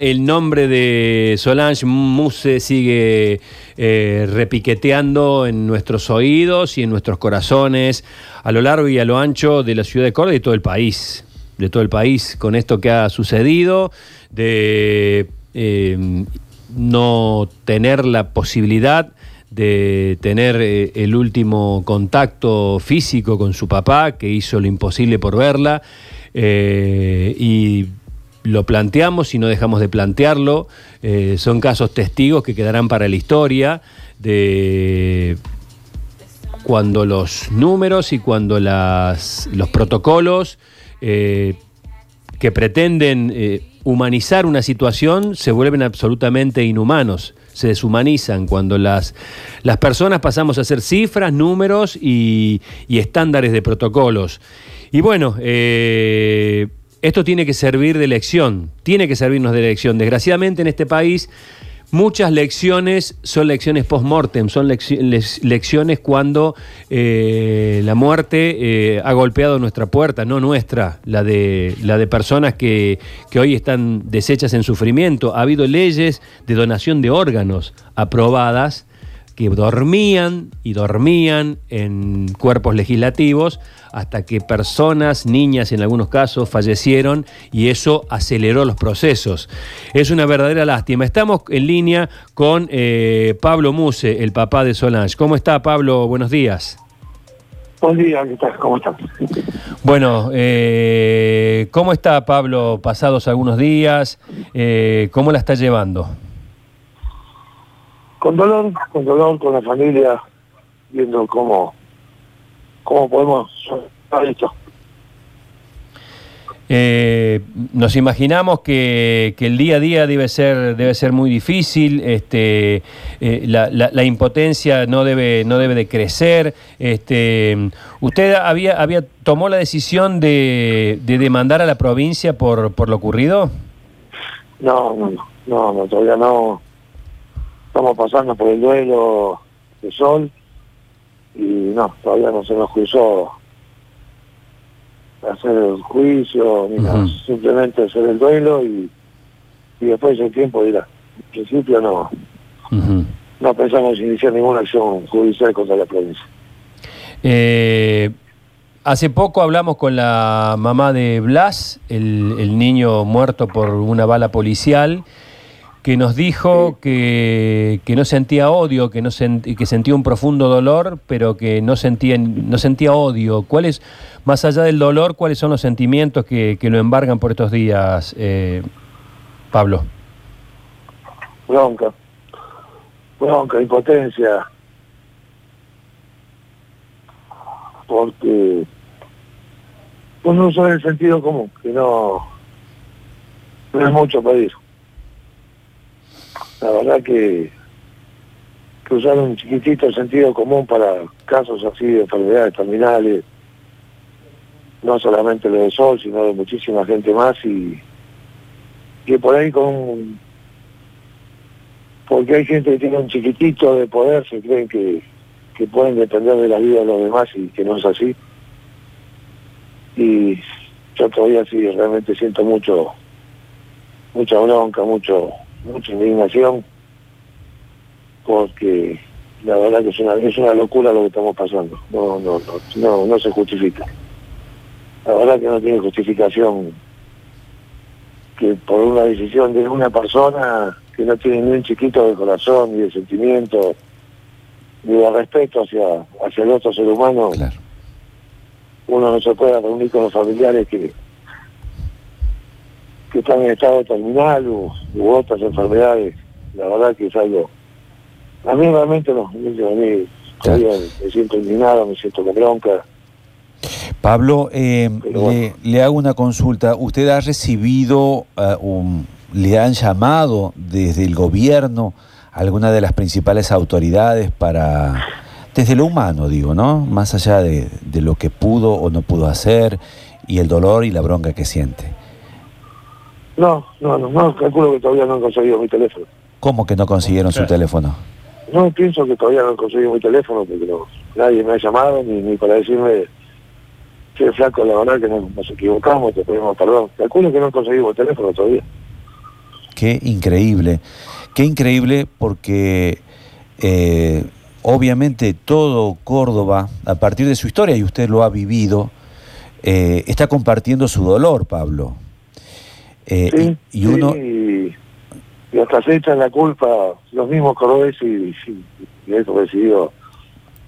El nombre de Solange Muse sigue eh, repiqueteando en nuestros oídos y en nuestros corazones a lo largo y a lo ancho de la ciudad de Córdoba y de todo el país. De todo el país con esto que ha sucedido, de eh, no tener la posibilidad de tener eh, el último contacto físico con su papá, que hizo lo imposible por verla, y lo planteamos y no dejamos de plantearlo. Eh, son casos testigos que quedarán para la historia de cuando los números y cuando las, los protocolos eh, que pretenden eh, humanizar una situación se vuelven absolutamente inhumanos, se deshumanizan cuando las, las personas pasamos a ser cifras, números y, y estándares de protocolos. Y bueno, esto tiene que servir de lección, tiene que servirnos de lección. Desgraciadamente en este país muchas lecciones son lecciones post-mortem, son lecciones cuando eh, la muerte eh, ha golpeado nuestra puerta, no nuestra, la de, la de personas que, que hoy están deshechas en sufrimiento. Ha habido leyes de donación de órganos aprobadas que dormían y dormían en cuerpos legislativos hasta que personas, niñas en algunos casos, fallecieron y eso aceleró los procesos. Es una verdadera lástima. Estamos en línea con eh, Pablo Muse, el papá de Solange. ¿Cómo está Pablo? Buenos días. Buen día, ¿qué tal? ¿Cómo estás? Bueno, eh, ¿cómo está Pablo pasados algunos días? Eh, ¿Cómo la está llevando? con dolor, con dolor, con la familia, viendo cómo, cómo podemos esto. Eh, nos imaginamos que, que, el día a día debe ser debe ser muy difícil este eh, la, la, impotencia no debe no debe de crecer este usted había había tomó la decisión de, de demandar a la provincia por por lo ocurrido no no no no todavía no. Estamos pasando por el duelo de Sol y no, todavía no se nos cruzó hacer el juicio, ni nada, simplemente hacer el duelo y, y después el tiempo dirá. En principio no, no pensamos iniciar ninguna acción judicial contra la provincia. Eh, hace poco hablamos con la mamá de Blas, el, el niño muerto por una bala policial que nos dijo que, no sentía odio, que, no que sentía un profundo dolor, pero que no sentía, no sentía odio. ¿Cuáles, más allá del dolor, cuáles son los sentimientos que, lo embargan por estos días, eh, Pablo? Bronca, bronca, impotencia, porque uno usa el sentido común, que no, no es mucho pedir la verdad que, que usar un chiquitito sentido común para casos así de enfermedades terminales, no solamente lo de Sol, sino de muchísima gente más y que por ahí con porque hay gente que tiene un chiquitito de poder, se creen que, que pueden depender de la vida de los demás y que no es así. Y yo todavía sí realmente siento mucho, mucha bronca, mucho, mucha indignación porque la verdad que es una, es una locura lo que estamos pasando. No, no, no, no, no se justifica. La verdad que no tiene justificación que por una decisión de una persona que no tiene ni un chiquito de corazón, ni de sentimiento, ni de respeto hacia, hacia el otro ser humano, uno no se puede reunir con los familiares que, que están en estado terminal u, otras enfermedades. La verdad que es algo... A mí realmente no, a mí me siento indignado, me siento con bronca. Pablo, eh, le, hago una consulta. ¿Usted ha recibido, eh, un, le han llamado desde el gobierno alguna de las principales autoridades para, desde lo humano digo, ¿no? Más allá de, de lo que pudo o no pudo hacer y el dolor y la bronca que siente. No, no, no, no, calculo que todavía no han conseguido mi teléfono. ¿Cómo que no consiguieron su teléfono? No, pienso que todavía no han conseguido mi teléfono porque no, nadie me ha llamado ni, ni para decirme, che, flaco, la verdad que nos equivocamos, te pedimos perdón. Calculo que no han conseguido el teléfono todavía. qué increíble. Qué increíble porque eh, obviamente todo Córdoba, a partir de su historia, y usted lo ha vivido, eh, está compartiendo su dolor, Pablo. Eh, y, uno... y, hasta se echan la culpa los mismos cordobeses y, y, he recibido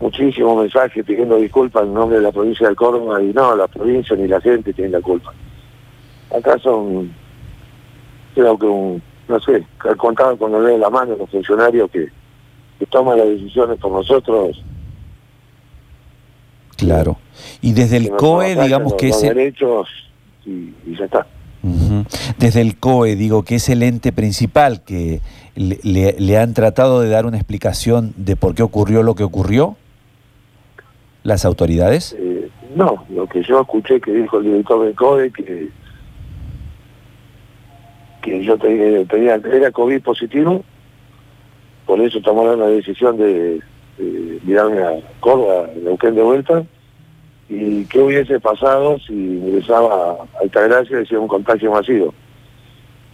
muchísimos mensajes pidiendo disculpas en nombre de la provincia de Córdoba y no, la provincia ni la gente tiene la culpa. Acá son, creo que un, no sé, contado con el de la mano los funcionarios que, que toman las decisiones por nosotros. Claro. Y desde el COE, digamos que es... derechos y, ya está. Desde el COE, digo que es el ente principal que le, han tratado de dar una explicación de por qué ocurrió lo que ocurrió, las autoridades. Eh, no, lo que yo escuché que dijo el director del COE, que que yo tenía, era COVID positivo, por eso tomaron la decisión de, de mirarme a Córdoba, Neuquén de vuelta, y qué hubiese pasado si ingresaba a Altagracia y decía un contagio masivo.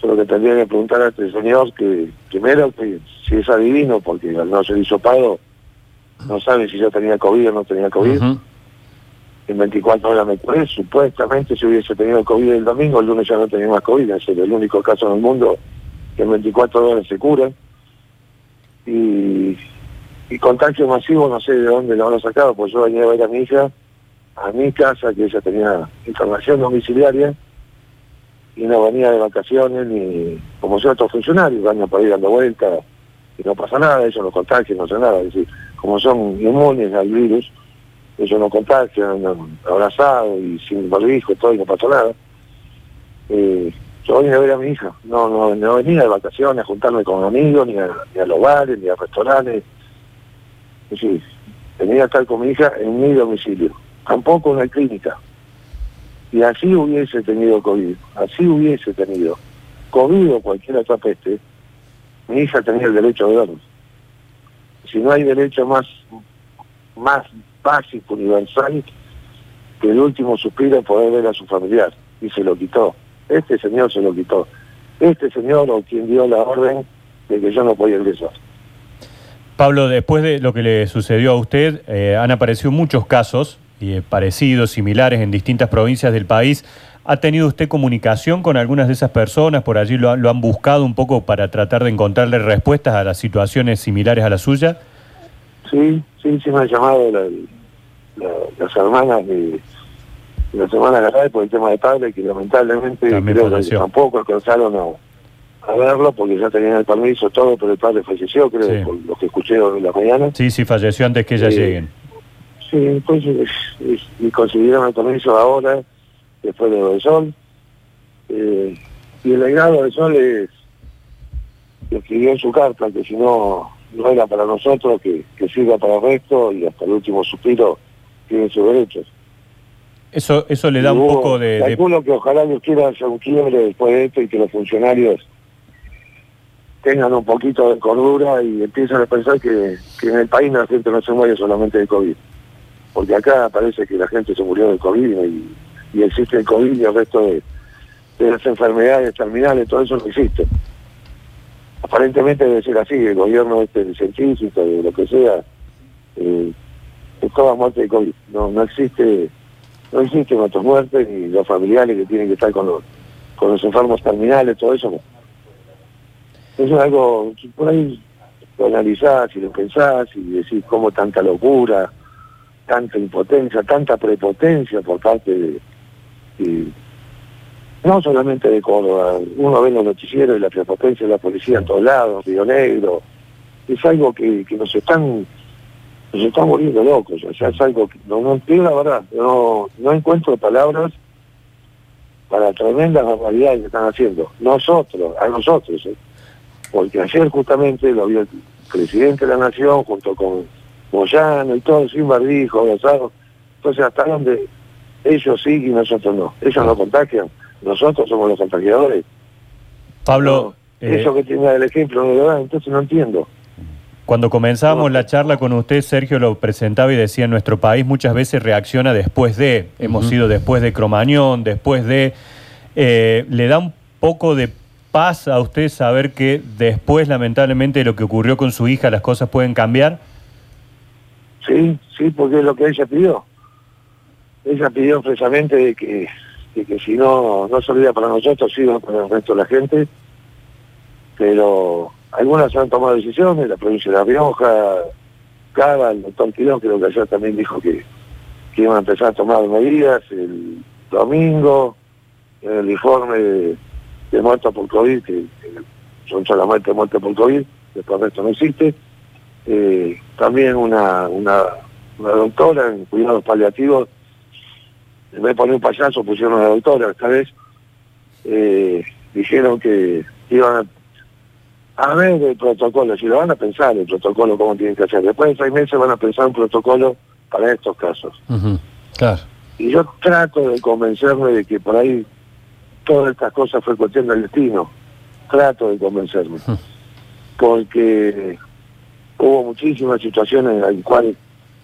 Solo que tendría que preguntar a este señor que, primero, que si es adivino, porque al no ser hisopado, no sabe si yo tenía COVID o no tenía COVID en 24 horas me curé, supuestamente si hubiese tenido COVID el domingo, el lunes ya no tenía más COVID, es el único caso en el mundo que en 24 horas se cura. Y, y contagio masivo, no sé de dónde lo han sacado, pues yo venía a ver a mi hija, a mi casa, que ella tenía información domiciliaria, y no venía de vacaciones, ni como otros funcionarios, van a poder ir dando vueltas, y no pasa nada, ellos no contagian, no sé nada, es decir, como son inmunes al virus, ellos no contagian, abrazados y sin barbijo, todo y no pasó nada. Eh, yo vine a ver a mi hija, no, no, no venía de vacaciones a juntarme con amigos, ni a, ni a los bares, ni a restaurantes. Es venía a estar con mi hija en mi domicilio, tampoco en la clínica. Y así hubiese tenido COVID, así hubiese tenido COVID o cualquier otra peste, mi hija tenía el derecho de verlo. Si no hay derecho más, más básico, universal, que el último suspiro poder ver a su familiar, y se lo quitó. Este señor se lo quitó. Este señor o quien dio la orden de que yo no podía ingresar. Pablo, después de lo que le sucedió a usted, eh, han aparecido muchos casos eh, parecidos, similares en distintas provincias del país. ¿Ha tenido usted comunicación con algunas de esas personas? ¿Por allí lo, lo han buscado un poco para tratar de encontrarle respuestas a las situaciones similares a la suya? Sí, sí, sí me han llamado las hermanas de las hermanas de por el tema de padre, que lamentablemente creo que tampoco alcanzaron a, a, verlo porque ya tenían el permiso, todo, pero el padre falleció, creo, por lo que escuché en la mañana. Sí, sí, falleció antes que ellas lleguen. Sí, entonces, y consiguieron el permiso ahora, después de lo Sol. Eh, y el legado de Sol es, que escribió en su carta, que si no no era para nosotros, que, que sirva para el resto y hasta el último suspiro tiene sus derechos. Eso eso le da un poco de... Calculo que ojalá Dios quiera hacer un quiebre después de esto y que los funcionarios tengan un poquito de cordura y empiecen a pensar que, que en el país la gente no se muere solamente de COVID. Porque acá parece que la gente se murió de COVID y, existe el COVID y el resto de, de las enfermedades terminales, todo eso no existe aparentemente debe ser así, el gobierno este científico, de lo que sea, eh, es toda muerte de COVID. No, no existe, no existen otras muertes ni los familiares que tienen que estar con los, con los enfermos terminales, todo eso. Eso es algo, por ahí lo analizás y lo pensás y decís cómo tanta locura, tanta impotencia, tanta prepotencia por parte de no solamente de Córdoba, uno ve los noticieros y la prepotencia de la policía en todos lados, Río Negro, es algo que, que nos están nos están volviendo locos, o sea, es algo que no, no entiendo la verdad, no, no encuentro palabras para tremendas barbaridades que están haciendo, nosotros, a nosotros, ¿eh? porque ayer justamente lo vio el presidente de la nación junto con Moyano y todo, sin barbijo, abrazado, entonces hasta donde ellos sí y nosotros no, ellos no contagian nosotros somos los contagiadores. Pablo... Eh, eso que tiene el ejemplo no lo da, entonces no entiendo. Cuando comenzábamos la charla con usted, Sergio lo presentaba y decía, nuestro país muchas veces reacciona después de, hemos sido después de Cromañón, después de... Eh, ¿Le da un poco de paz a usted saber que después, lamentablemente, de lo que ocurrió con su hija, las cosas pueden cambiar? Sí, sí, porque es lo que ella pidió. Ella pidió expresamente de que, que si no, no servía para nosotros, sino para el resto de la gente. Pero algunas han tomado decisiones, la provincia de La Rioja, Cava, el doctor Quirón, creo que ayer también dijo que, que iban a empezar a tomar medidas el domingo, el informe de, muertos por COVID, que, son solamente muertes por COVID, después de esto no existe. Eh, también una, una, doctora en cuidados paliativos, en vez de poner un payaso pusieron una doctora esta vez, eh, dijeron que iban a, ver el protocolo, si lo van a pensar el protocolo, cómo tienen que hacer. Después de seis meses van a pensar un protocolo para estos casos. Claro. Y yo trato de convencerme de que por ahí todas estas cosas fue cuestión del destino. Trato de convencerme. Porque hubo muchísimas situaciones en las cuales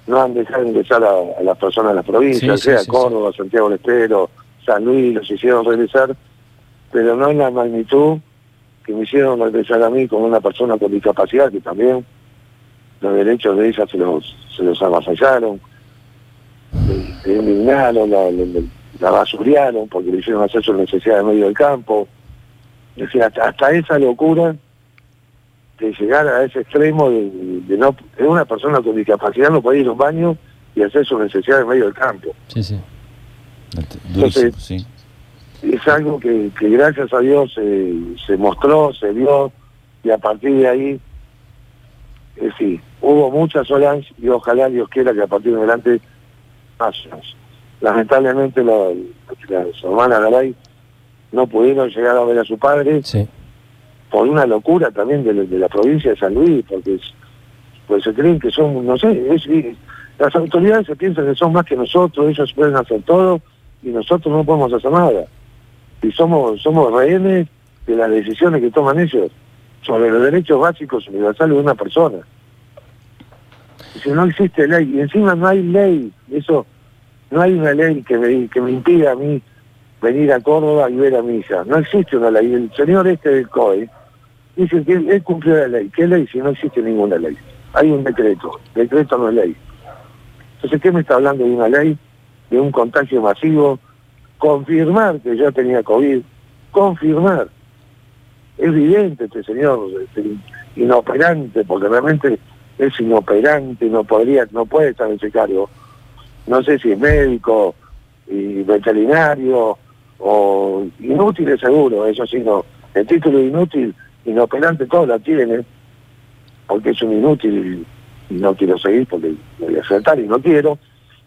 no han dejado ingresar a, las personas de las provincias, sea Córdoba, Santiago del Estero, San Luis, los hicieron regresar, pero no en la magnitud que me hicieron regresar a mí como una persona con discapacidad, que también los derechos de ella se los, se los avasallaron, se indignaron, la, la, porque le hicieron hacer su necesidad de medio del campo. Es decir, hasta, esa locura de llegar a ese extremo de, no de una persona con discapacidad no puede ir a un baño y hacer su necesidad en medio del campo. Sí, sí. Entonces, sí. es algo que, gracias a Dios se mostró, se vio, y a partir de ahí, es decir, hubo muchas olas y ojalá Dios quiera que a partir de adelante Lamentablemente las hermanas Garay no pudieron llegar a ver a su padre por una locura también de, la provincia de San Luis, porque pues se creen que son, no sé, las autoridades se piensan que son más que nosotros, ellos pueden hacer todo y nosotros no podemos hacer nada. Y somos, somos rehenes de las decisiones que toman ellos sobre los derechos básicos universales de una persona si no existe ley, y encima no hay ley, eso, no hay una ley que me, que me impida a mí venir a Córdoba y ver a mi hija. No existe una ley. El señor este del COE dice que él, cumplió la ley. ¿Qué ley si no existe ninguna ley? Hay un decreto. Decreto no es ley. Entonces, ¿qué me está hablando de una ley? De un contagio masivo. Confirmar que yo tenía COVID. Confirmar. Es evidente este señor, este, inoperante, porque realmente es inoperante, no podría, no puede estar en ese cargo. No sé si es médico y veterinario o inútil es seguro, eso sí no. El título inútil, inoperante, todo lo tiene, porque es un inútil y no quiero seguir porque voy a acertar y no quiero.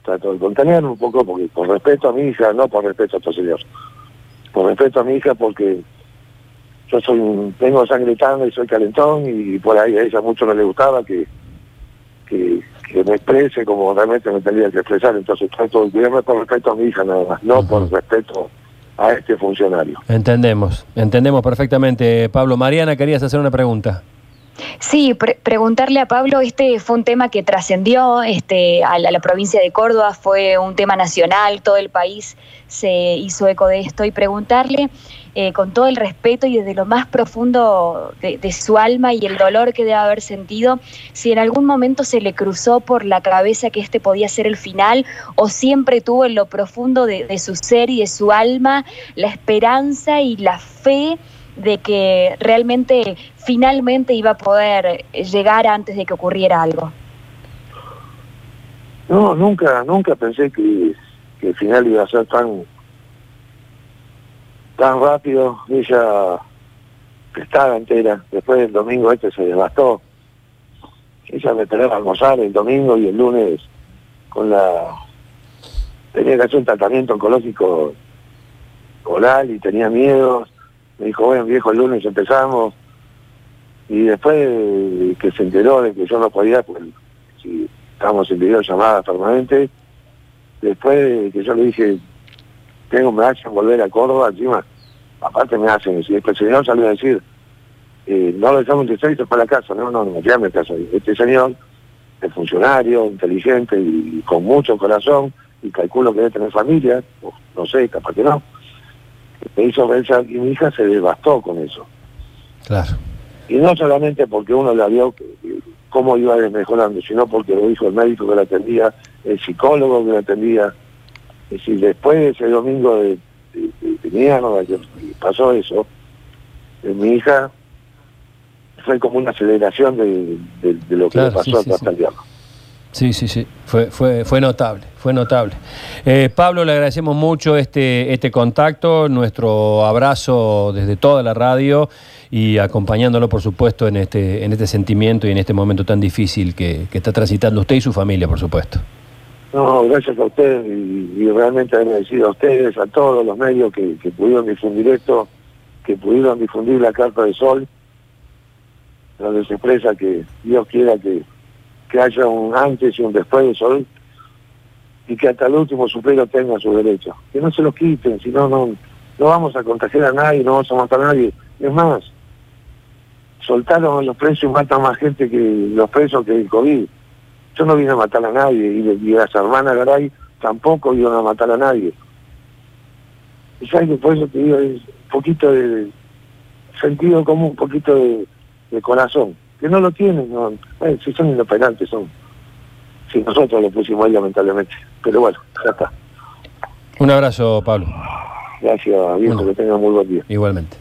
Trato de contenerme un poco porque por respeto a mi hija, no por respeto a estos señores. Por respeto a mi hija porque yo soy un, tengo sangre tanga y soy calentón y por ahí a ella mucho no le gustaba que, que, me exprese como realmente me tendría que expresar. Entonces trato de cuidarme por respeto a mi hija nada más, no por respeto a este funcionario. Entendemos, entendemos perfectamente. Pablo, Mariana, querías hacer una pregunta. Sí, preguntarle a Pablo, este fue un tema que trascendió este, a la, provincia de Córdoba, fue un tema nacional, todo el país se hizo eco de esto y preguntarle eh, con todo el respeto y desde lo más profundo de, su alma y el dolor que debe haber sentido, si en algún momento se le cruzó por la cabeza que este podía ser el final o siempre tuvo en lo profundo de su ser y de su alma la esperanza y la fe de que realmente finalmente iba a poder llegar antes de que ocurriera algo. No, nunca, nunca pensé que, el final iba a ser tan tan rápido. Ella estaba entera. Después del domingo este se devastó. Ella me tenía a almorzar el domingo y el lunes con la... Tenía que hacer un tratamiento oncológico oral y tenía miedo me dijo, bueno, viejo, el lunes empezamos. Y después que se enteró de que yo no podía, pues si estábamos en videollamada permanente, después que yo le dije, tengo, me hacen volver a Córdoba, encima, aparte me hacen, si el señor salió a decir, eh, no lo dejamos y para la casa, no, no, no, me casa. Este señor es funcionario, inteligente y, con mucho corazón, y calculo que debe tener familia, no sé, capaz que no me hizo pensar y mi hija se devastó con eso. Claro. Y no solamente porque uno la vio cómo iba mejorando, sino porque lo dijo el médico que la atendía, el psicólogo que la atendía. Es decir, después de ese domingo de, de, mierda que pasó eso, eh, mi hija fue como una aceleración de, lo que le pasó sí, hasta el Sí, sí, sí, fue, fue, fue notable, fue notable. Eh, Pablo, le agradecemos mucho este, este contacto, nuestro abrazo desde toda la radio y acompañándolo, por supuesto, en este, en este sentimiento y en este momento tan difícil que, está transitando usted y su familia, por supuesto. No, gracias a usted y, realmente agradecido a ustedes, a todos los medios que, que pudieron difundir esto, que pudieron difundir la Carta de Sol, donde se expresa que Dios quiera que que haya un antes y un después de Sol y que hasta el último supero tenga su derecho. Que no se lo quiten, si no, no vamos a contagiar a nadie, no vamos a matar a nadie. Es más, soltaron los presos y matan más gente que los presos que el COVID. Yo no vine a matar a nadie y, las hermanas Garay tampoco iban a matar a nadie. Y sabes que por eso te digo, es un poquito de sentido común, un poquito de corazón que no lo tienen, no, si son inoperantes son. Si nosotros lo pusimos ahí lamentablemente. Pero bueno, ya está. Un abrazo, Pablo. Gracias, viejo, que tenga muy buen día. Igualmente.